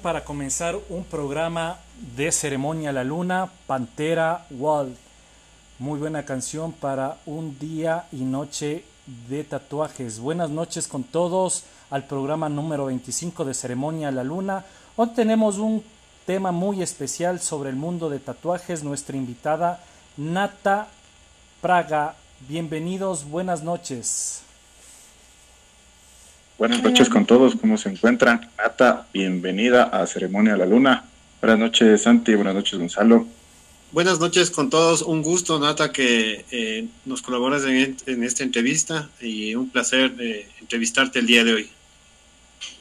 Para comenzar un programa de ceremonia a la luna, Pantera World. Muy buena canción para un día y noche de tatuajes. Buenas noches con todos al programa número 25 de ceremonia a la luna. Hoy tenemos un tema muy especial sobre el mundo de tatuajes. Nuestra invitada Nata Praga. Bienvenidos, buenas noches. Buenas noches con todos, ¿cómo se encuentran? Nata, bienvenida a Ceremonia a la Luna. Buenas noches, Santi, buenas noches, Gonzalo. Buenas noches con todos, un gusto, Nata, que eh, nos colaboras en, esta entrevista y un placer eh, entrevistarte el día de hoy.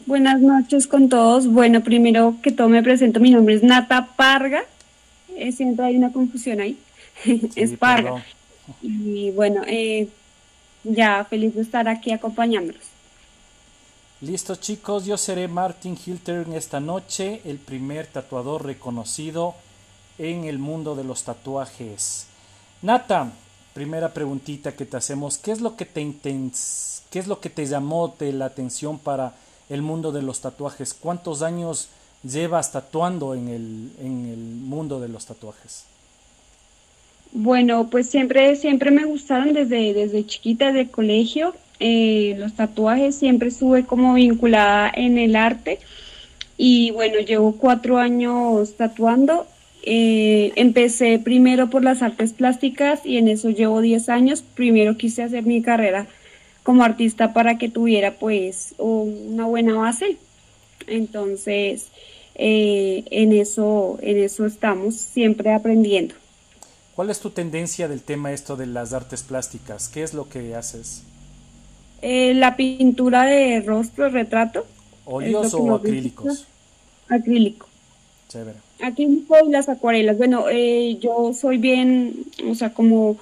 Buenas noches con todos. Bueno, primero que todo me presento, mi nombre es Nata Parga. Eh, siempre hay una confusión ahí. es Parga. Y bueno, ya feliz de estar aquí acompañándolos. Listo chicos, yo seré Martin Hilter en esta noche, el primer tatuador reconocido en el mundo de los tatuajes. Nata, primera preguntita que te hacemos, ¿qué es lo que te qué es lo que te llamó de la atención para el mundo de los tatuajes? ¿Cuántos años llevas tatuando en el, en el mundo de los tatuajes? Bueno, pues siempre, siempre me gustaron desde, desde chiquita, de colegio. Eh, los tatuajes, siempre estuve como vinculada en el arte y bueno, llevo cuatro años tatuando. Eh, empecé primero por las artes plásticas y en eso llevo diez años. Primero quise hacer mi carrera como artista para que tuviera pues una buena base. Entonces, eh, en, eso, en eso estamos siempre aprendiendo. ¿Cuál es tu tendencia del tema esto de las artes plásticas? ¿Qué es lo que haces? Eh, la pintura de rostro, retrato. ¿Óleos o acrílicos? Acrílico. Chévere. Acrílico y las acuarelas. Bueno, eh, yo soy bien, o sea, como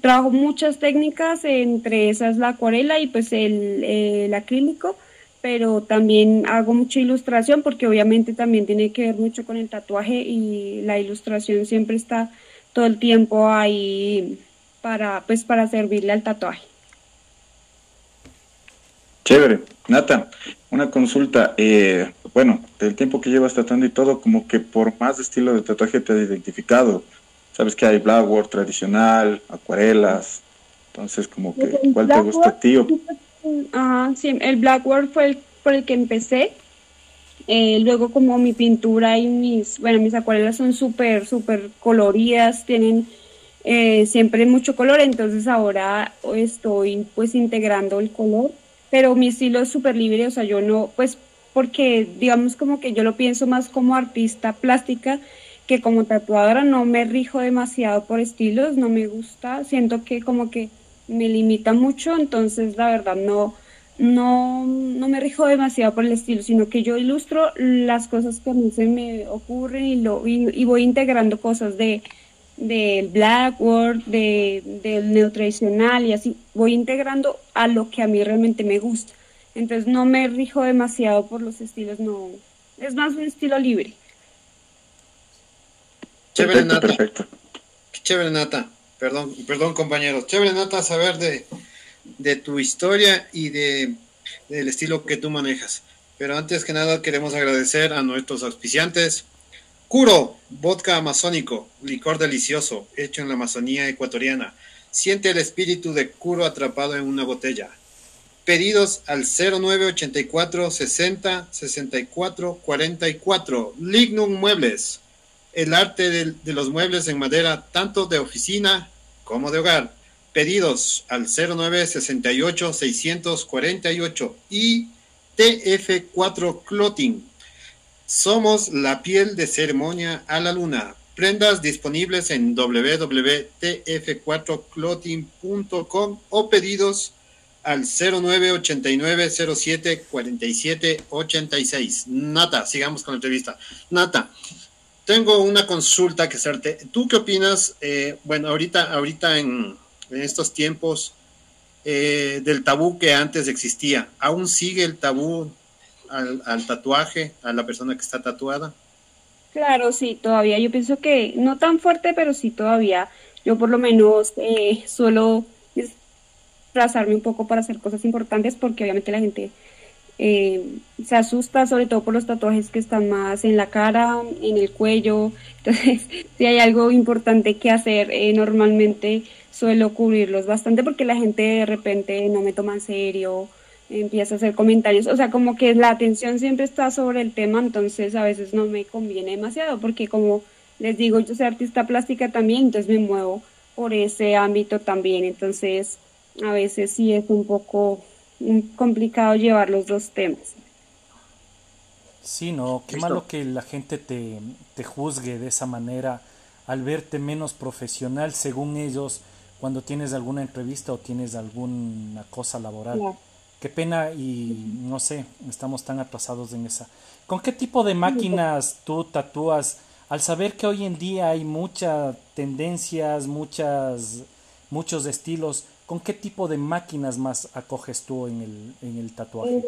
trabajo muchas técnicas, entre esas la acuarela y pues el, el acrílico, pero también hago mucha ilustración porque obviamente también tiene que ver mucho con el tatuaje y la ilustración siempre está todo el tiempo ahí para, pues, para servirle al tatuaje. Chévere. Nata, una consulta. Eh, bueno, del tiempo que llevas tratando y todo, como que por más estilo de tatuaje te has identificado. Sabes que hay blackboard tradicional, acuarelas. Entonces, como que, ¿cuál te gusta a ti? Ajá, sí, el blackboard fue el por el que empecé. Eh, luego, como mi pintura y mis, bueno, mis acuarelas son súper, súper coloridas, tienen eh, siempre mucho color, entonces ahora estoy pues integrando el color pero mi estilo es súper libre, o sea, yo no, pues porque digamos como que yo lo pienso más como artista plástica que como tatuadora, no me rijo demasiado por estilos, no me gusta, siento que como que me limita mucho, entonces la verdad no, no, no me rijo demasiado por el estilo, sino que yo ilustro las cosas que a mí se me ocurren y, lo, y voy integrando cosas de del Blackboard, de, del neotradicional y así. Voy integrando a lo que a mí realmente me gusta. Entonces no me rijo demasiado por los estilos, no. Es más un estilo libre. Chévere, Nata. Chévere, Nata. Perdón, perdón compañeros. Chévere, Nata, saber de, de tu historia y de, del estilo que tú manejas. Pero antes que nada queremos agradecer a nuestros auspiciantes. Curo, vodka amazónico, licor delicioso, hecho en la Amazonía ecuatoriana. Siente el espíritu de Curo atrapado en una botella. Pedidos al 0984 60 64 44. Lignum Muebles. El arte de, de los muebles en madera, tanto de oficina como de hogar. Pedidos al 0968 648 y TF4 Clothing. Somos la piel de ceremonia a la luna. Prendas disponibles en www.tf4clothing.com o pedidos al 0989 07 47 86. Nata, sigamos con la entrevista. Nata, tengo una consulta que hacerte. ¿Tú qué opinas? Eh, bueno, ahorita, ahorita en, en estos tiempos eh, del tabú que antes existía. ¿Aún sigue el tabú al, tatuaje, a la persona que está tatuada? Claro, sí, todavía. Yo pienso que no tan fuerte, pero sí todavía. Yo por lo menos eh, suelo disfrazarme un poco para hacer cosas importantes porque obviamente la gente eh, se asusta sobre todo por los tatuajes que están más en la cara, en el cuello. Entonces, si hay algo importante que hacer, eh, normalmente suelo cubrirlos bastante porque la gente de repente no me toma en serio, empieza a hacer comentarios, o sea, como que la atención siempre está sobre el tema, entonces a veces no me conviene demasiado porque como les digo, yo soy artista plástica también, entonces me muevo por ese ámbito también, entonces a veces sí es un poco complicado llevar los dos temas. Sí, no, qué malo que la gente te, te juzgue de esa manera al verte menos profesional según ellos cuando tienes alguna entrevista o tienes alguna cosa laboral. Qué pena y no sé, estamos tan atrasados en esa. ¿Con qué tipo de máquinas tú tatúas? Al saber que hoy en día hay muchas tendencias, muchas, muchos estilos, ¿con qué tipo de máquinas más acoges tú en el, en el tatuaje? Eh,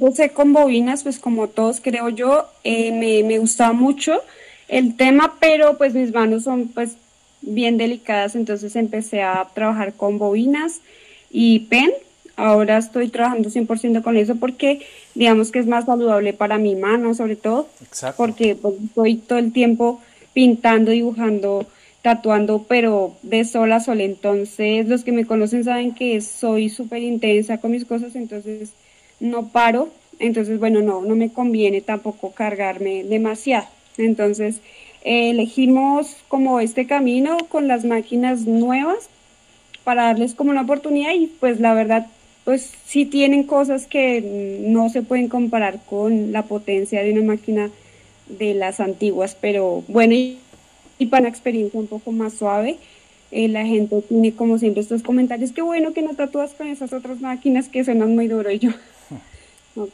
yo sé con bobinas, pues como todos creo yo, eh, me, me gustaba mucho el tema, pero pues mis manos son pues bien delicadas, entonces empecé a trabajar con bobinas y pen. Ahora estoy trabajando 100% con eso porque digamos que es más saludable para mi mano, sobre todo, Exacto. porque pues, estoy todo el tiempo pintando, dibujando, tatuando, pero de sol a sol. Entonces, los que me conocen saben que soy súper intensa con mis cosas, entonces no paro. Entonces, bueno, no, no me conviene tampoco cargarme demasiado. Entonces, eh, elegimos como este camino con las máquinas nuevas para darles como una oportunidad y pues la verdad pues sí tienen cosas que no se pueden comparar con la potencia de una máquina de las antiguas, pero bueno, y, para una experiencia un poco más suave, eh, la gente tiene como siempre estos comentarios, qué bueno que no tatúas con esas otras máquinas que suenan muy duro yo,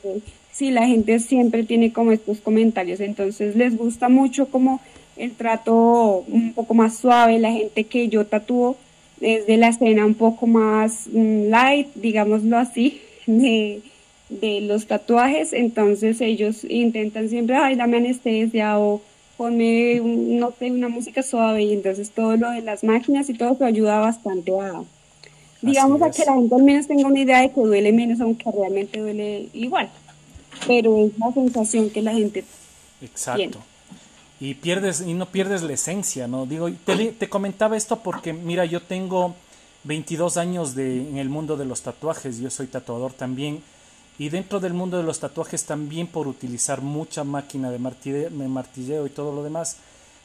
sí, la gente siempre tiene como estos comentarios, entonces les gusta mucho como el trato un poco más suave, la gente que yo tatúo desde la escena un poco más light, digámoslo así, de, de los tatuajes, entonces ellos intentan siempre, ay, dame anestesia o ponme, un, no sé, una música suave y entonces todo lo de las máquinas y todo eso ayuda bastante a, digamos, a que la gente al menos tenga una idea de que duele menos, aunque realmente duele igual, pero es la sensación que la gente Exacto. tiene y pierdes y no pierdes la esencia, ¿no? Digo, te, te, comentaba esto porque mira, yo tengo 22 años de, en el mundo de los tatuajes, yo soy tatuador también y dentro del mundo de los tatuajes también por utilizar mucha máquina de martilleo, de martilleo y todo lo demás,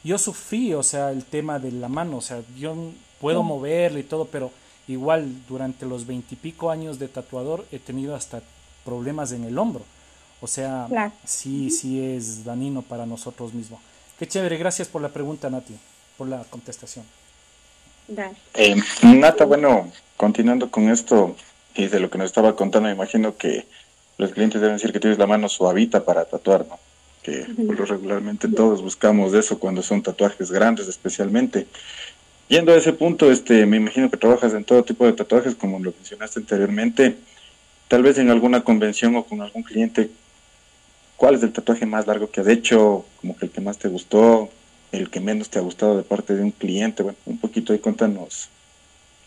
yo sufrí, o sea, el tema de la mano, o sea, yo puedo moverle y todo, pero igual durante los veintipico años de tatuador he tenido hasta problemas en el hombro. O sea, claro. sí, sí es danino para nosotros mismos. Qué chévere, gracias por la pregunta, Nati, por la contestación. Eh, Nata, bueno, continuando con esto y de lo que nos estaba contando, me imagino que los clientes deben decir que tienes la mano suavita para tatuar, ¿no? Que por lo regularmente todos buscamos eso cuando son tatuajes grandes, especialmente. Yendo a ese punto, este, me imagino que trabajas en todo tipo de tatuajes, como lo mencionaste anteriormente. Tal vez en alguna convención o con algún cliente ¿Cuál es el tatuaje más largo que has hecho? Como que el que más te gustó. el que menos te ha gustado de parte de un cliente? Bueno, un poquito ahí cuéntanos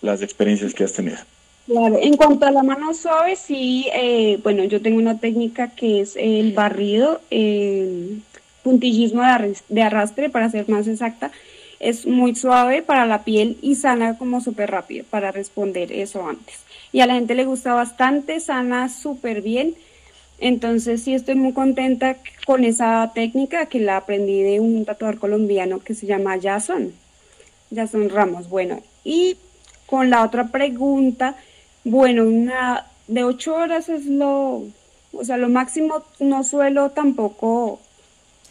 las experiencias que has tenido. Claro, en cuanto a la mano suave, sí, eh, bueno, yo tengo una técnica que es el barrido, el puntillismo de arrastre, para ser más exacta. Es muy suave para la piel y sana como súper rápido para responder eso antes. Y a la gente le gusta bastante, sana súper bien. Entonces sí estoy muy contenta con esa técnica que la aprendí de un tatuador colombiano que se llama Jason, Jason Ramos. Bueno, y con la otra pregunta, bueno, una de ocho horas es lo, o sea, lo máximo no suelo tampoco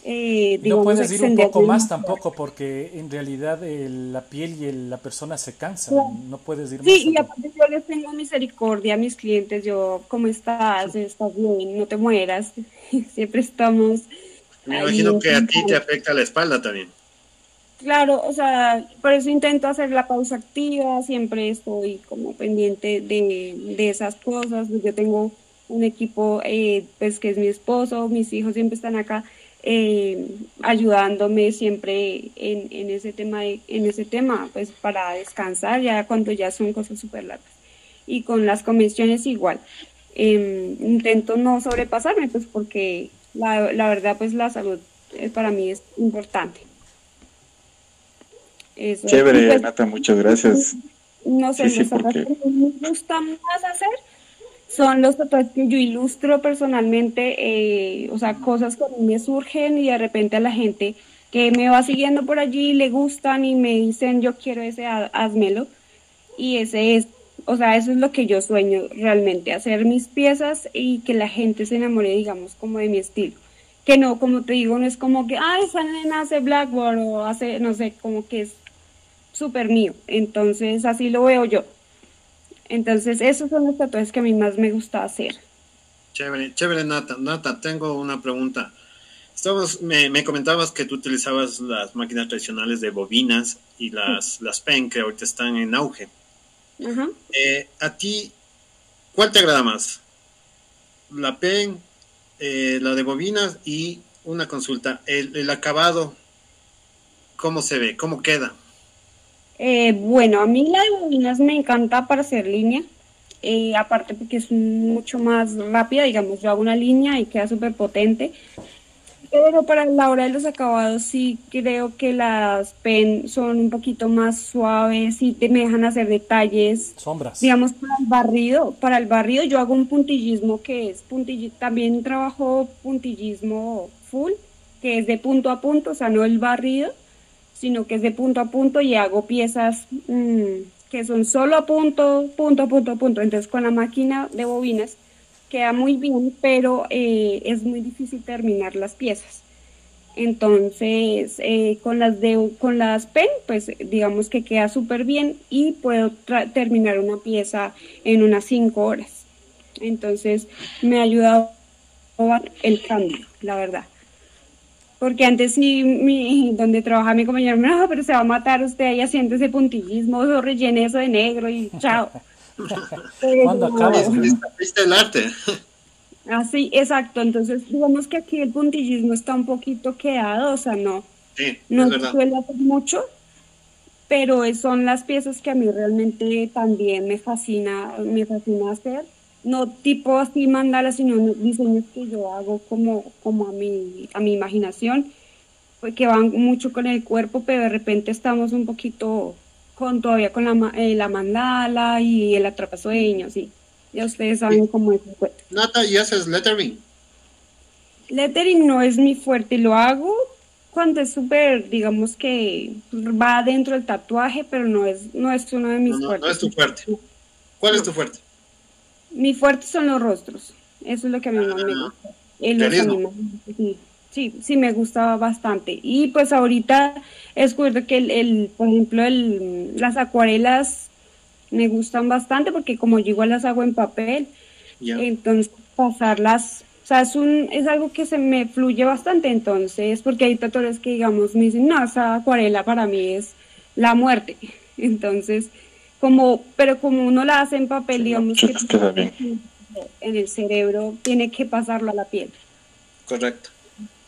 eh, no puedes ir un poco más tampoco porque en realidad la piel y la persona se cansan, no puedes ir más. Sí, y aparte yo les tengo misericordia a mis clientes, yo, ¿cómo estás? ¿Estás bien? No te mueras, siempre estamos... Me imagino que a ti te afecta la espalda también. Claro, o sea, por eso intento hacer la pausa activa, siempre estoy como pendiente de, de esas cosas, yo tengo un equipo, eh, pues que es mi esposo, mis hijos siempre están acá, eh, ayudándome siempre en, en, ese tema, en ese tema, pues para descansar ya cuando ya son cosas súper largas. Y con las convenciones igual. Em, intento no sobrepasarme, pues porque la, la verdad, pues la salud eh, para mí es importante. Chévere, pues, Nata, muchas gracias. No sé, sí, porque... me gusta más hacer son los tatuajes que yo ilustro personalmente, eh, o sea, cosas que a mí me surgen y de repente a la gente que me va siguiendo por allí le gustan y me dicen yo quiero ese, házmelo. Y ese es, o sea, eso es lo que yo sueño realmente, hacer mis piezas y que la gente se enamore, digamos, como de mi estilo. Que no, como te digo, no es como que, ah, esa nena hace Blackboard o hace, no sé, como que es súper mío. Entonces, así lo veo yo. Entonces, esos son los tatuajes que a mí más me gusta hacer. Chévere, chévere, Nata. Nata, tengo una pregunta. Estabas, me, me, comentabas que tú utilizabas las máquinas tradicionales de bobinas y las, las PEN que ahorita están en auge. Eh, ¿A ti cuál te agrada más? ¿La PEN, eh, la de bobinas y una consulta? El, el acabado, ¿cómo se ve? ¿Cómo queda? Eh, bueno, a mí la de bobinas me encanta para hacer línea, eh, aparte porque es mucho más rápida, digamos, yo hago una línea y queda súper potente, pero para la hora de los acabados sí creo que las pen son un poquito más suaves y te me dejan hacer detalles. Sombras. Digamos, para el barrido, para el barrido yo hago un puntillismo que es puntillismo, también trabajo puntillismo full, que es de punto a punto, o sea, no el barrido sino que es de punto a punto y hago piezas mm, que son solo a punto, punto, punto, punto. Entonces con la máquina de bobinas queda muy bien, pero eh, es muy difícil terminar las piezas. Entonces, eh, con las de con las pen, pues digamos que queda súper bien y puedo terminar una pieza en unas 5 horas. Entonces, me ha ayudado el cambio, la verdad. Porque antes sí, mi, donde trabajaba mi compañero, no, pero se va a matar usted ahí haciendo ese puntillismo, eso rellene eso de negro y chao. ¿Cuándo acabas? ¿Viste el arte? Así, exacto. Entonces, digamos que aquí el puntillismo está un poquito quedado, o sea, no, sí, no suele hacer mucho, pero son las piezas que a mí realmente también me fascina, me fascina hacer no tipo así mandalas, sino diseños que yo hago como, como a, mi, a mi imaginación, pues que van mucho con el cuerpo, pero de repente estamos un poquito con todavía con la, eh, la mandala y el atrapasueños, sí. Ya ustedes saben cómo es el cuerpo. Nata, ¿y haces lettering? Lettering no es mi fuerte, lo hago cuando es súper, digamos que va dentro del tatuaje, pero no es, no es uno de mis fuertes. No es tu fuerte. ¿Cuál es tu fuerte? Mi fuerte son los rostros. Eso es lo que a mí más me gusta. sí, sí, sí, me gustaba bastante. Y pues ahorita he descubierto que, el, el, por ejemplo, el, las acuarelas me gustan bastante porque como yo igual las hago en papel, entonces pasarlas, o sea, es, un, es algo que se me fluye bastante. Entonces, porque hay tatuadores que, digamos, me dicen, no, esa acuarela para mí es la muerte. Entonces, como, pero como uno la hace en papel, digamos que en el cerebro tiene que pasarlo a la piel. Correcto.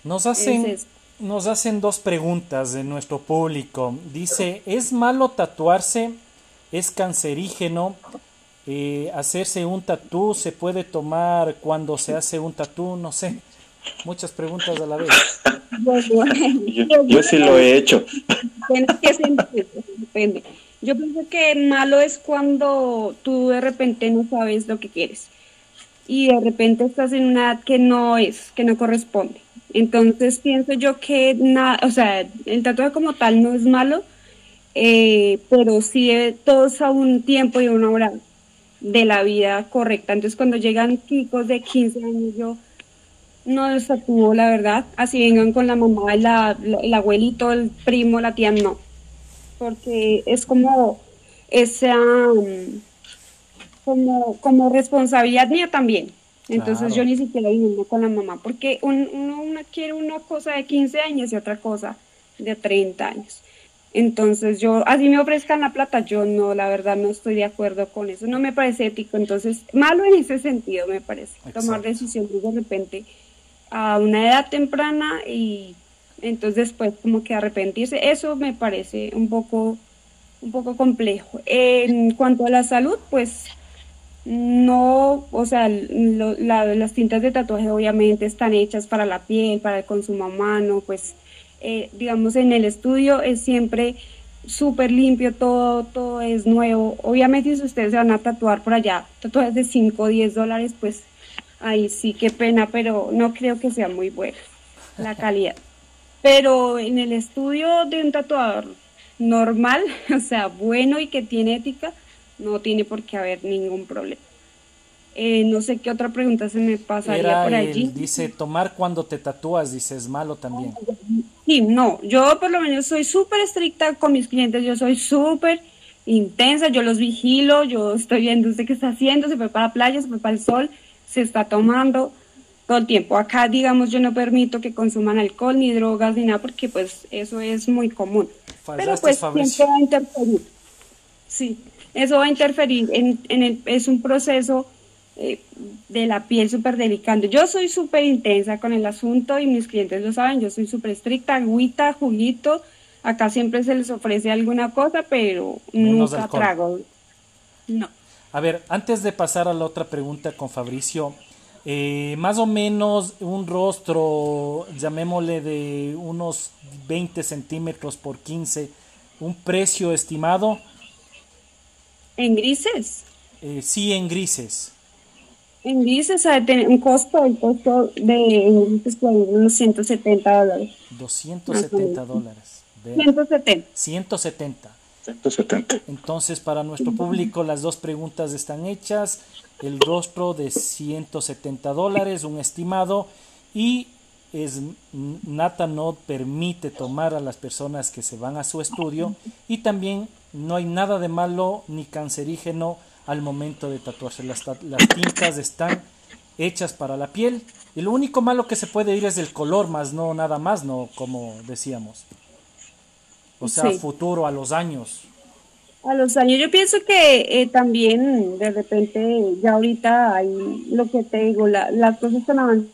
Nos hacen nos hacen dos preguntas de nuestro público. Dice, ¿es malo tatuarse? ¿Es cancerígeno? Eh, ¿Hacerse un tatú se puede tomar cuando se hace un tatú? No sé. Muchas preguntas a la vez. yo, sí lo he hecho. Depende. Yo pienso que malo es cuando tú de repente no sabes lo que quieres y de repente estás en una edad que no es, que no corresponde. Entonces pienso yo que nada, o sea, el tatuaje como tal no es malo, eh, pero sí todos a un tiempo y una hora de la vida correcta. Entonces cuando llegan chicos de 15 años, yo no los tatúo, la verdad. Así vengan con la mamá, la, el abuelito, el primo, la tía, no. Porque es como esa... Um, como, como responsabilidad mía también. Entonces yo ni siquiera viviendo con la mamá, porque uno, uno quiere una cosa de 15 años y otra cosa de 30 años. Entonces yo, así me ofrezcan la plata, yo no, la verdad no estoy de acuerdo con eso, no me parece ético, entonces malo en ese sentido me parece, tomar decisiones de repente a una edad temprana y entonces después como que arrepentirse, eso me parece un poco, un poco complejo. En cuanto a la salud, pues no, o sea, las tintas de tatuaje obviamente están hechas para la piel, para el consumo humano, pues eh, digamos en el estudio es siempre súper limpio, todo, todo es nuevo. Obviamente si ustedes se van a tatuar por allá, tatuajes de 5 o 10 dólares, pues ahí sí, qué pena, pero no creo que sea muy buena la calidad. Pero en el estudio de un tatuador normal, o sea, bueno y que tiene ética, no tiene por qué haber ningún problema. Eh, no sé qué otra pregunta se me pasaría por allí. dice, tomar cuando te tatúas, dice, es malo también. Sí, no, yo por lo menos soy súper estricta con mis clientes, yo soy súper intensa, yo los vigilo, yo estoy viendo usted qué está haciendo, se fue para la playa, se fue para el sol, se está tomando todo el tiempo. Acá, digamos, yo no permito que consuman alcohol ni drogas ni nada porque pues eso es muy común. Pero pues siempre va a interferir. Sí, eso va a interferir en, en el, es un proceso eh, de la piel súper delicado. Yo soy súper intensa con el asunto y mis clientes lo saben, yo soy súper estricta, agüita, juguito, acá siempre se les ofrece alguna cosa, pero nunca trago. No. A ver, antes de pasar a la otra pregunta con Fabricio, eh, más o menos un rostro, llamémosle de unos 20 centímetros por 15, un precio estimado ¿En grises? Eh, sí, en grises. En grises hay un costo, el costo de unos 170 dólares. 270 dólares. 170. 170. 170. Entonces, para nuestro público, las dos preguntas están hechas. El rostro de 170 dólares, un estimado, y es Nata no permite tomar a las personas que se van a su estudio y también no hay nada de malo ni cancerígeno al momento de tatuarse. Las, las tintas están hechas para la piel y lo único malo que se puede ir es el color, más no nada más, no como decíamos. O sea, futuro, a los años. A los años, yo pienso que eh, también de repente, ya ahorita hay lo que te digo, la, las cosas están avanzando.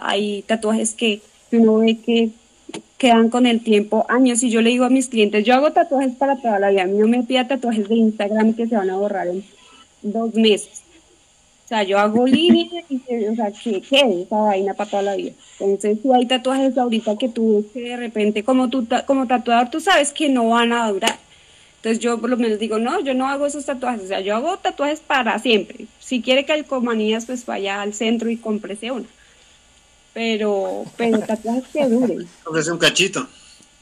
Hay tatuajes que uno ve que quedan con el tiempo años. Y yo le digo a mis clientes, yo hago tatuajes para toda la vida. A mí no me pida tatuajes de Instagram que se van a borrar en dos meses. O sea, yo hago líneas y o sea, que quede esa vaina para toda la vida. Entonces, si hay tatuajes ahorita que tú que de repente, como, tú, como tatuador, tú sabes que no van a durar. Entonces yo por lo menos digo, no, yo no hago esos tatuajes, o sea, yo hago tatuajes para siempre. Si quiere calcomanías, pues vaya al centro y cómprese una pero, pero tatuajes que duren. Es un cachito.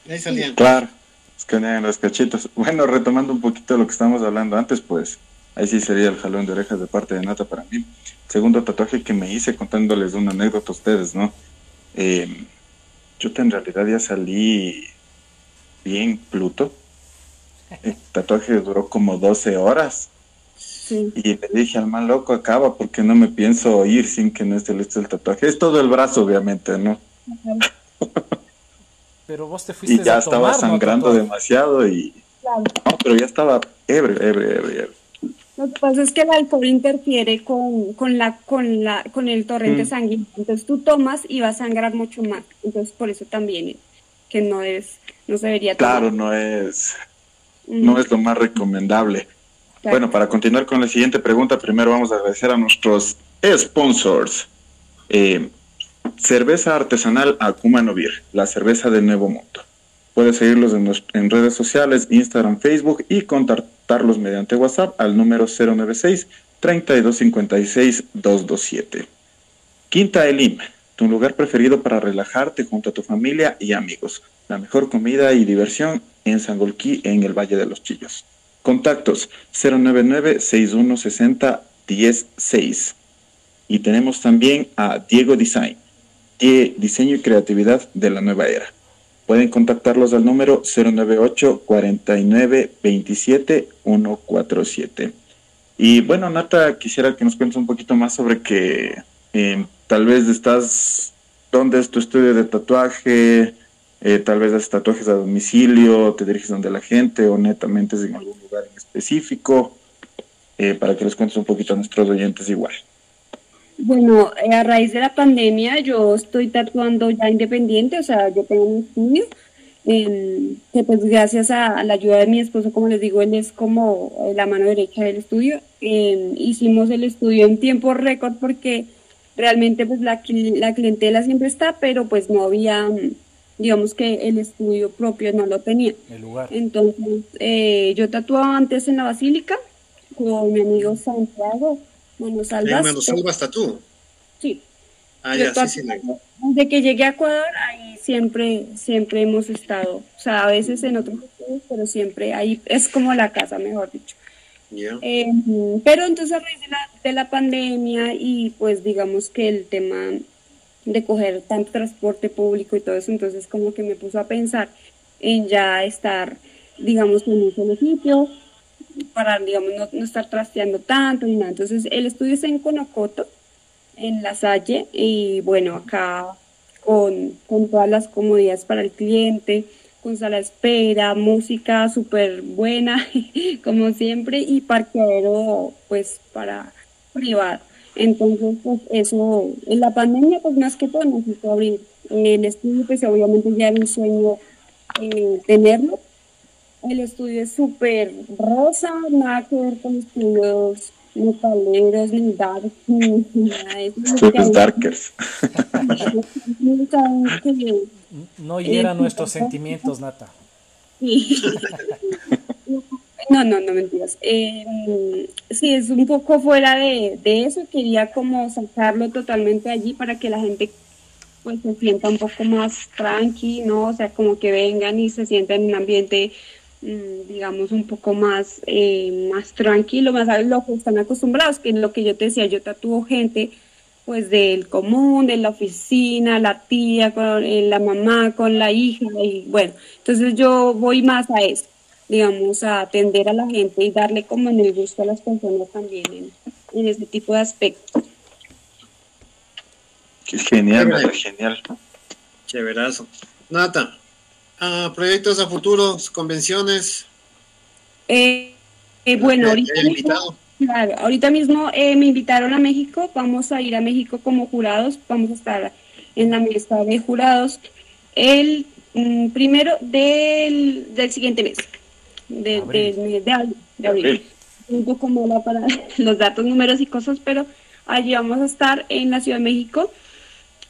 Ahí salían. Claro, es que los cachitos. Bueno, retomando un poquito lo que estábamos hablando antes, pues ahí sí sería el jalón de orejas de parte de Nata para mí. Segundo tatuaje que me hice contándoles una anécdota a ustedes, ¿no? Eh, yo en realidad ya salí bien Pluto. El tatuaje duró como 12 horas. Y le dije al man loco, acaba porque no me pienso ir sin que no esté listo el tatuaje. Es todo el brazo, obviamente, ¿no? Pero vos te fuiste Y ya estaba sangrando demasiado y... No, pero ya estaba ebrio, ebrio, ebrio, Lo que pasa es que el alcohol interfiere con, con, la, con, la, con el torrente mm. sanguíneo. Entonces tú tomas y vas a sangrar mucho más. Entonces por eso también que no es, no se debería tomar. Claro, no es, no es lo más recomendable. Bueno, para continuar con la siguiente pregunta, primero vamos a agradecer a nuestros sponsors. Eh, cerveza artesanal Akuma Novir, la cerveza del nuevo mundo. Puedes seguirlos en, en, redes sociales, Instagram, Facebook y contactarlos mediante WhatsApp al número 096 3256 227. Quinta Elim, tu lugar preferido para relajarte junto a tu familia y amigos. La mejor comida y diversión en Sangolquí, en el Valle de los Chillos. Contactos 099-6160-106. Y tenemos también a Diego Design, Diseño y Creatividad de la Nueva Era. Pueden contactarlos al número 098 49 27 147. Y bueno, Nata, quisiera que nos cuentes un poquito más sobre que eh, tal vez estás, ¿dónde es tu estudio de tatuaje? Eh, tal vez haces tatuajes a domicilio, te diriges donde la gente o netamente es en algún lugar en específico, eh, para que les cuentes un poquito a nuestros oyentes igual. Bueno, eh, a raíz de la pandemia yo estoy tatuando ya independiente, o sea, yo tengo un estudio, em, que pues gracias a, la ayuda de mi esposo, como les digo, él es como la mano derecha del estudio. Em, hicimos el estudio en tiempo récord porque realmente pues la, la clientela siempre está, pero pues no había digamos que el estudio propio no lo tenía. El lugar. Entonces, eh, yo tatuaba antes en la Basílica con mi amigo Santiago Manos Salvas. Manos Salvas tú? Sí. Ah, ya, sí, sí. Desde que llegué a Ecuador, ahí siempre, siempre hemos estado. O sea, a veces en otros estudios, pero siempre ahí es como la casa, mejor dicho. Eh, pero entonces a raíz de la, de la pandemia y pues digamos que el tema de coger tanto transporte público y todo eso, entonces como que me puso a pensar en ya estar, digamos, en un solo sitio, para, digamos, no, estar trasteando tanto ni nada. Entonces, el estudio es en Conocoto, en La Salle, y bueno, acá con, con todas las comodidades para el cliente, con sala de espera, música súper buena, como siempre, y parqueadero, pues, para privado. Entonces, pues eso, en la pandemia, pues más que todo necesito abrir el estudio, pues obviamente ya era un sueño eh, tenerlo. El estudio es súper rosa, nada que ver con estudios metaleros, ni dark, ni nada de eso. Darkers. no hiera nuestros sentimientos, Nata. Sí. No, no, no mentiras. Eh, sí, es un poco fuera de, eso. Quería como sacarlo totalmente allí para que la gente pues se sienta un poco más tranqui, ¿no? O sea, como que vengan y se sientan en un ambiente, mm, digamos, un poco más, eh, más tranquilo, más a lo que están acostumbrados, que es lo que yo te decía, yo tatúo gente pues del común, de la oficina, la tía, con eh, la mamá, con la hija, y bueno, entonces yo voy más a eso digamos, a atender a la gente y darle como en el gusto a las personas también en, en ese tipo de aspectos. Qué genial, Qué genial. Chéverazo. Nata, uh, proyectos a futuros, convenciones. Eh, eh, bueno, ahorita mismo, claro, ahorita mismo eh, me invitaron a México, vamos a ir a México como jurados, vamos a estar en la mesa de jurados el mm, primero del, del siguiente mes de, de, de, de abril. como la para los datos, números y cosas, pero allí vamos a estar en la Ciudad de México.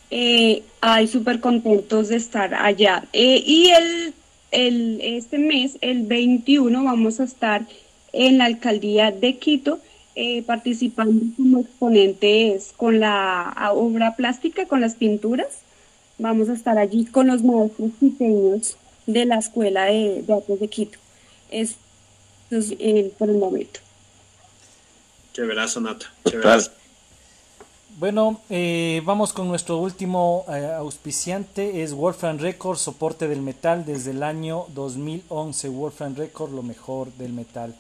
Eh, ay, súper contentos de estar allá. Eh, y el, el, este mes, el 21, vamos a estar en la alcaldía de Quito. Eh, participando como exponentes con la obra plástica, con las pinturas. Vamos a estar allí con los maestros quiteños de la Escuela de, de Artes de Quito es, es por el momento. Chéverazo, Nata. Bueno, eh, vamos con nuestro último eh, auspiciante, es Wolfram Records, soporte del metal desde el año 2011. Wolfram Records, lo mejor del metal.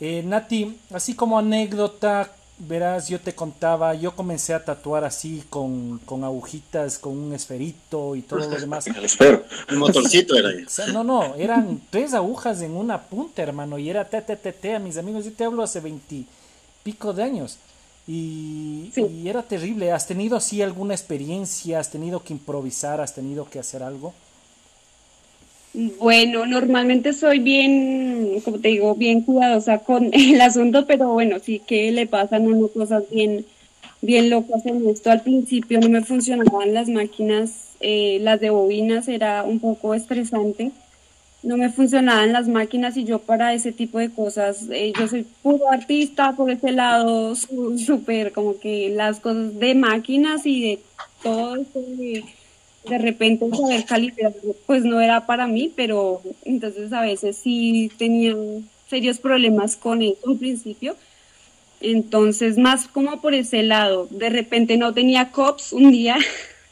Eh, Nati, así como anécdota, verás, yo te contaba, yo comencé a tatuar así con, con agujitas, con un esferito y todo lo demás. El esfero, un motorcito era. no, no, eran tres agujas en una punta, hermano, y era te, te, te, te, a mis amigos, yo te hablo hace 20, pico de años. Y, y, era terrible. ¿Has tenido así alguna experiencia? ¿Has tenido que improvisar? ¿Has tenido que hacer algo? Bueno, normalmente soy bien, como te digo, bien cuidadosa con el asunto, pero bueno, sí que le pasan uno cosas bien, bien locas en esto. Al principio no me funcionaban las máquinas, eh, las de bobinas era un poco estresante. No me funcionaban las máquinas y yo para ese tipo de cosas, eh, yo soy puro artista por ese lado, súper como que las cosas de máquinas y de todo esto de repente saber calibrar pues no era para mí, pero entonces a veces sí tenía serios problemas con eso al principio. Entonces, más como por ese lado, de repente no tenía cops un día.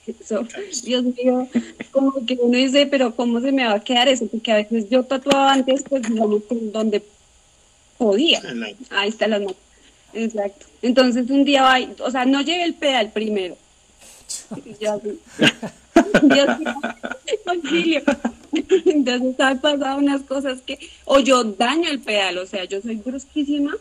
Eso, Dios mío, como que uno dice, pero ¿cómo se me va a quedar eso? Porque a veces yo tatuaba antes, pues digamos, donde podía. Ahí está la nota. Exacto. Entonces un día, o sea, no llevé el pedal primero. Dios mío, Entonces han pasado unas cosas que, o yo daño el pedal, o sea, yo soy brusquísima,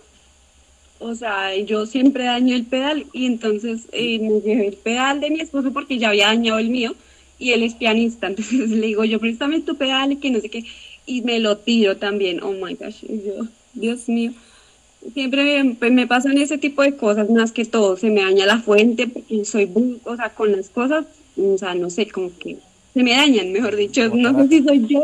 o sea, yo siempre daño el pedal y entonces eh, me llevé el pedal de mi esposo porque ya había dañado el mío y él es pianista, entonces le digo yo, préstame tu pedal y que no sé qué, y me lo tiro también, oh my gosh, yo, Dios mío siempre me, pues, me, pasan ese tipo de cosas, más que todo, se me daña la fuente, porque soy, o sea, con las cosas o sea, no sé, como que se me dañan, mejor dicho, no sé si soy yo,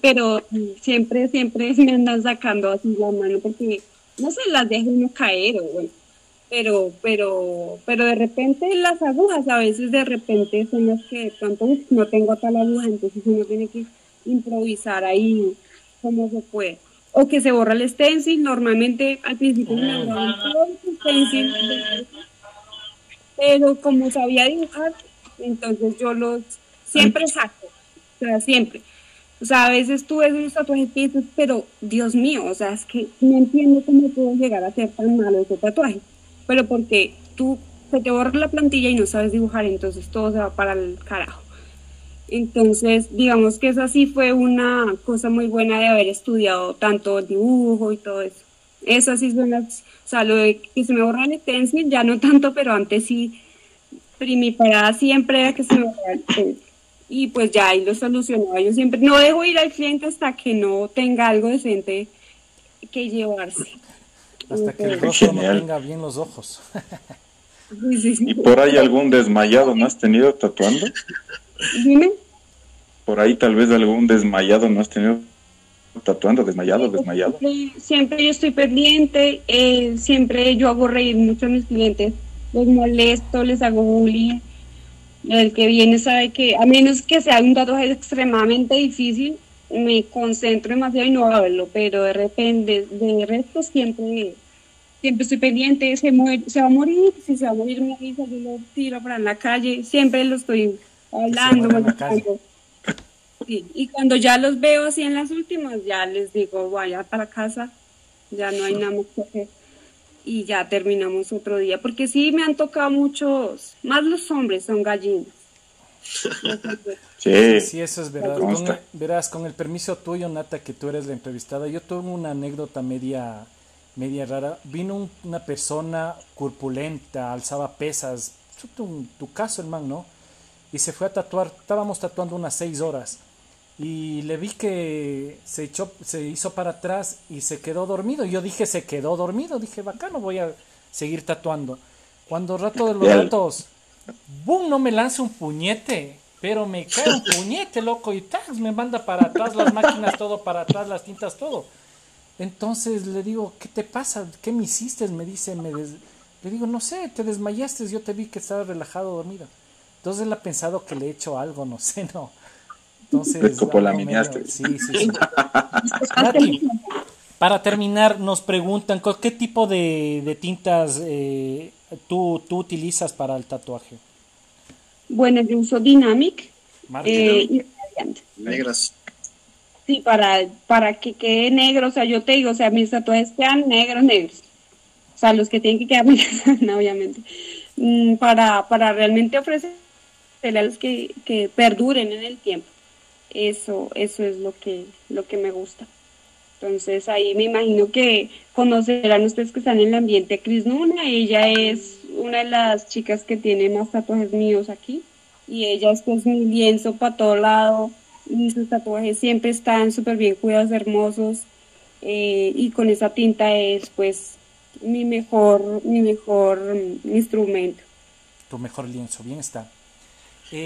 pero siempre, siempre me andan sacando así la mano porque, no sé, las dejo uno caer o bueno, pero, pero, pero de repente las agujas a veces de repente son las que pronto no tengo tal aguja, entonces uno tiene que improvisar ahí como se puede. O que se borra el stencil, normalmente al principio me todo el stencil pero como sabía dibujar, entonces yo los siempre saco, o sea, siempre. O sea, a veces tú ves unos tatuajes dices, pero Dios mío, o sea, es que no entiendo cómo puedo llegar a ser tan malo ese tatuaje. Pero porque tú se te borra la plantilla y no sabes dibujar, entonces todo se va para el carajo. Entonces, digamos que esa sí fue una cosa muy buena de haber estudiado tanto dibujo y todo eso. Esas sí son las, o sea, lo de que se me borra el stencil, ya no tanto, pero antes sí, mi parada siempre era que se me borra el stencil. Y pues ya ahí lo solucionaba. Yo siempre no dejo ir al cliente hasta que no tenga algo decente que llevarse. Hasta que el rostro no tenga bien los ojos. ¿Y por ahí algún desmayado no has tenido tatuando? Dime. Por ahí tal vez algún desmayado no has tenido tatuando, desmayado, desmayado. Siempre, yo estoy pendiente, eh, siempre yo hago reír mucho a mis clientes, los molesto, les hago bullying. El que viene sabe que, a menos que sea un tatuaje extremadamente difícil, me concentro demasiado y no hablo, pero de repente, de resto siempre, siempre estoy pendiente, se, se va a morir, si se va a morir me avisa, yo lo tiro para en la calle, siempre lo estoy hablando, y cuando ya los veo así en las últimas, ya les digo, vaya para casa, ya no hay nada más que hacer. Y ya terminamos otro día, porque sí me han tocado muchos, más los hombres son gallinas. Sí, sí, eso es verdad. verás, con el permiso tuyo, Nata, que tú eres la entrevistada, yo tuve una anécdota media, media rara. Vino una persona corpulenta, alzaba pesas, tu, tu caso, hermano, ¿no? Y se fue a tatuar, estábamos tatuando unas seis horas y le vi que se echó, se hizo para atrás y se quedó dormido. Yo dije, se quedó dormido. Dije, bacano, voy a seguir tatuando. Cuando rato de los ratos, ¡boom! No me lanza un puñete, pero me cae un puñete, loco, y ¡tas! me manda para atrás las máquinas, todo para atrás, las tintas, todo. Entonces le digo, ¿qué te pasa? ¿Qué me hiciste? Me dice, me le digo, no sé, te desmayaste, yo te vi que estabas relajado, dormido. Entonces él ha pensado que le he hecho algo, no sé, no. Entonces, sí, sí, para terminar, nos preguntan qué tipo de, tintas eh, tú, tú utilizas para el tatuaje. Bueno, yo uso Dynamic eh, y Negras. Sí, para, para que quede negro, o sea, yo te digo, o sea, mis tatuajes quedan negros, negros. O sea, los que tienen que quedar obviamente. Mm, para, para realmente ofrecer a los que, que perduren en el tiempo eso, eso es lo que, lo que me gusta. Entonces ahí me imagino que conocerán ustedes que están en el ambiente Cris Nuna, ella es una de las chicas que tiene más tatuajes míos aquí y ella es pues mi lienzo para todo lado y sus tatuajes siempre están súper bien cuidados, hermosos eh, y con esa tinta es pues mi mejor, mi mejor instrumento. Tu mejor lienzo, bien está.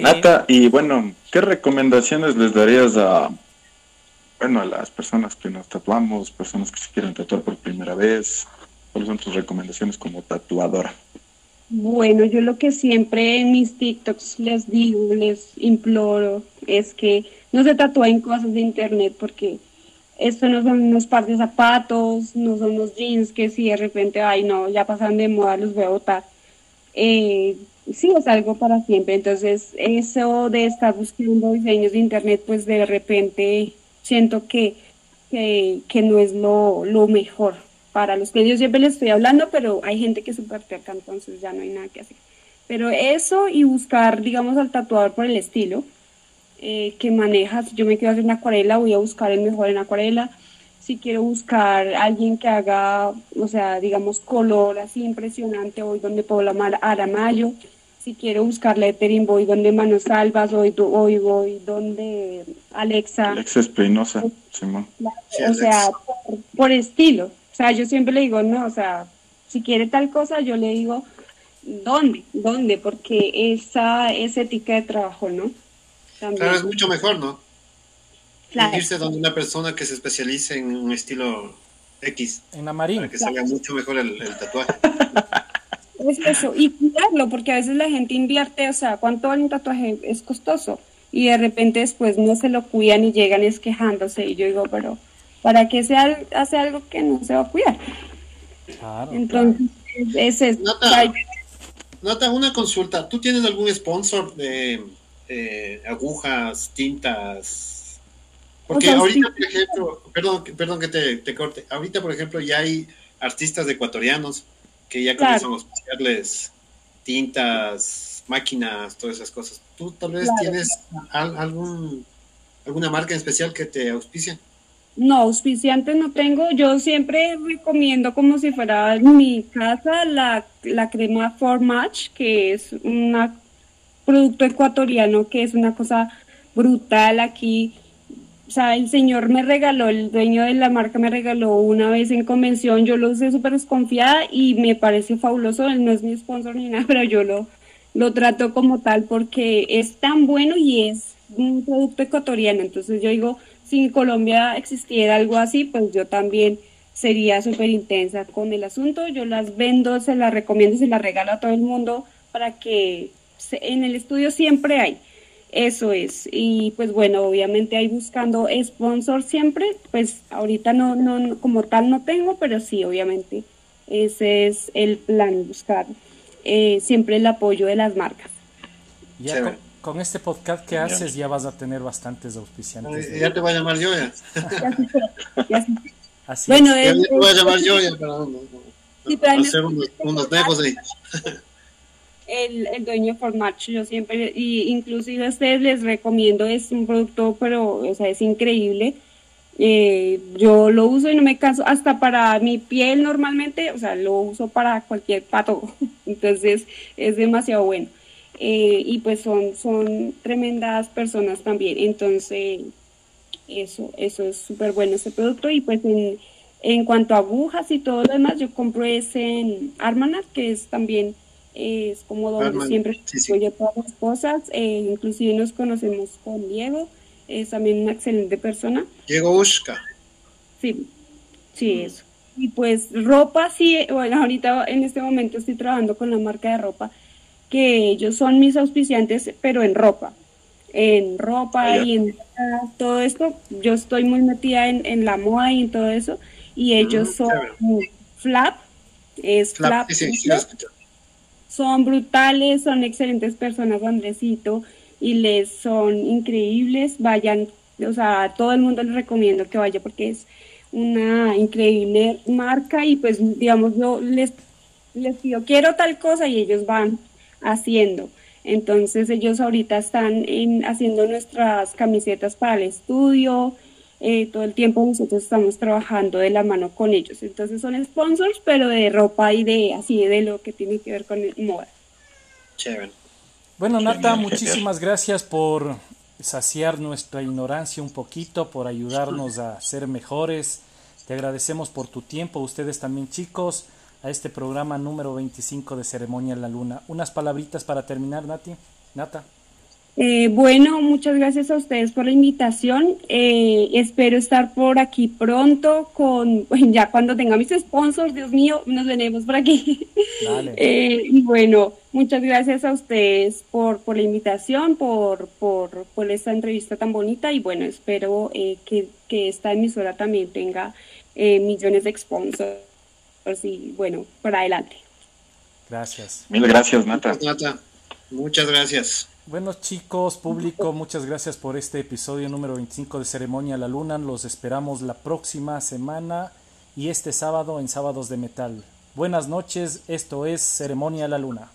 Nata, y bueno, ¿qué recomendaciones les darías a, bueno, a las personas que nos tatuamos, personas que se quieren tatuar por primera vez? ¿Cuáles son tus recomendaciones como tatuadora? Bueno, yo lo que siempre en mis TikToks les digo, les imploro, es que no se tatúen cosas de internet porque esto no son unos par de zapatos, no son unos jeans que si de repente, ay no, ya pasan de moda, los voy a botar. Eh, sí, es algo para siempre. Entonces, eso de estar buscando diseños de internet, pues de repente siento que, que, no es lo, lo mejor para los que yo siempre les estoy hablando, pero hay gente que es súper terca, entonces ya no hay nada que hacer. Pero eso y buscar, digamos, al tatuador por el estilo eh, que manejas. Yo me quiero hacer una acuarela, voy a buscar el mejor en acuarela. Si quiero buscar alguien que haga, o sea, digamos, color así impresionante, voy donde Paula Aramayo. Si quiero buscar lettering, voy donde Manos Salvas, hoy, hoy voy donde Alexa. Alexa Espinosa, Simón. O sea, por estilo. O sea, yo siempre le digo, no, o sea, si quiere tal cosa, yo le digo, ¿dónde? ¿Dónde? Porque esa es ética de trabajo, ¿no? Claro, es mucho mejor, ¿no? Claro. Irse donde una persona que se especialice en un estilo X. En la marina. Para que salga mucho mejor el, tatuaje. Es eso, y cuidarlo, porque a veces la gente invierte, o sea, ¿cuánto vale un tatuaje? Es costoso. Y de repente después no se lo cuidan y llegan es quejándose. Y yo digo, pero ¿Para qué se hace algo que no se va a cuidar? Claro, Entonces, es eso. Nota, una consulta. ¿Tú tienes algún sponsor de agujas, tintas? Porque ahorita, por ejemplo, perdón, perdón que te, corte, ahorita, por ejemplo, ya hay artistas ecuatorianos que ya comienzan a auspiciarles tintas, máquinas, todas esas cosas. ¿Tú tal vez tienes algún, alguna marca en especial que te auspicia? No, auspiciantes no tengo. Yo siempre recomiendo como si fuera mi casa la, la crema For Match, que es un producto ecuatoriano que es una cosa brutal aquí. O sea, el señor me regaló, el dueño de la marca me regaló una vez en convención, yo lo usé súper desconfiada y me parece fabuloso, él no es mi sponsor ni nada, pero yo lo, lo trato como tal porque es tan bueno y es un producto ecuatoriano. Entonces yo digo, si en Colombia existiera algo así, pues yo también sería súper intensa con el asunto. Yo las vendo, se las recomiendo, se las regalo a todo el mundo para que en el estudio siempre hay. Eso es. Y pues bueno, obviamente hay buscando sponsor siempre. Pues ahorita no, no, como tal no tengo, pero sí, obviamente ese es el plan, buscar eh, siempre el apoyo de las marcas con este podcast que haces ya vas a tener bastantes auspiciantes. ya te voy a llamar yo ya. Así bueno, ya te voy a llamar yo ya para, hacer unos, unos ahí. El, el, dueño Formacho, yo siempre, y inclusive a ustedes les recomiendo, es un producto, pero, o sea, es increíble. Eh, yo lo uso y no me canso, hasta para mi piel normalmente, o sea, lo uso para cualquier pato, entonces es demasiado bueno. Eh, y pues son, son tremendas personas también. Entonces, eso, eso es súper bueno ese producto. Y pues en, en, cuanto a agujas y todo lo demás, yo compro ese en Armanat, que es también es como donde siempre sí, todas las cosas. Eh, inclusive nos conocemos con Diego, es también una excelente persona. Diego Ushka. Sí, sí, mm. eso. Y pues ropa, sí, bueno, ahorita en este momento estoy trabajando con la marca de ropa que ellos son mis auspiciantes, pero en ropa. En ropa ah, y en todo esto, yo estoy muy metida en, en la moda y en todo eso, y ellos son Flap, es Flap. Son brutales, son excelentes personas, Andresito, y les son increíbles. Vayan, o sea, a todo el mundo les recomiendo que vaya porque es una increíble marca y pues digamos yo les les pido quiero tal cosa y ellos van haciendo. Entonces ellos ahorita están en, haciendo nuestras camisetas para el estudio, eh, todo el tiempo nosotros estamos trabajando de la mano con ellos. Entonces son sponsors, pero de ropa y de así de lo que tiene que ver con moda. Chévere. Bueno, Nata, muchísimas gracias por saciar nuestra ignorancia un poquito, por ayudarnos a ser mejores. Te agradecemos por tu tiempo, ustedes también chicos, a este programa número 25 de Ceremonia en la Luna. Unas palabritas para terminar, Nati. Nata. Eh, bueno, muchas gracias a ustedes por la invitación. Eh, espero estar por aquí pronto con, ya cuando tenga mis sponsors, Dios mío, nos veremos por aquí. Eh, y bueno, muchas gracias a ustedes por, por la invitación, por, por, por esta entrevista tan bonita y bueno, espero que, que, esta emisora también tenga millones de sponsors y bueno, para adelante. Gracias. Mil gracias, Nata. Nata, muchas gracias. Bueno chicos, público, muchas gracias por este episodio número 25 de Ceremonia La Luna. Los esperamos la próxima semana y este sábado en Sábados de Metal. Buenas noches, esto es Ceremonia La Luna.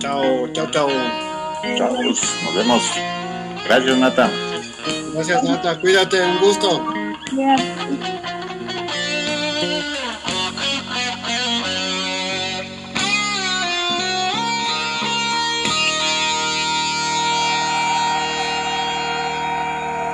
Chao, chao, chao. Chao, nos vemos. Gracias Nata. Gracias Nata, cuídate, un gusto. Gracias.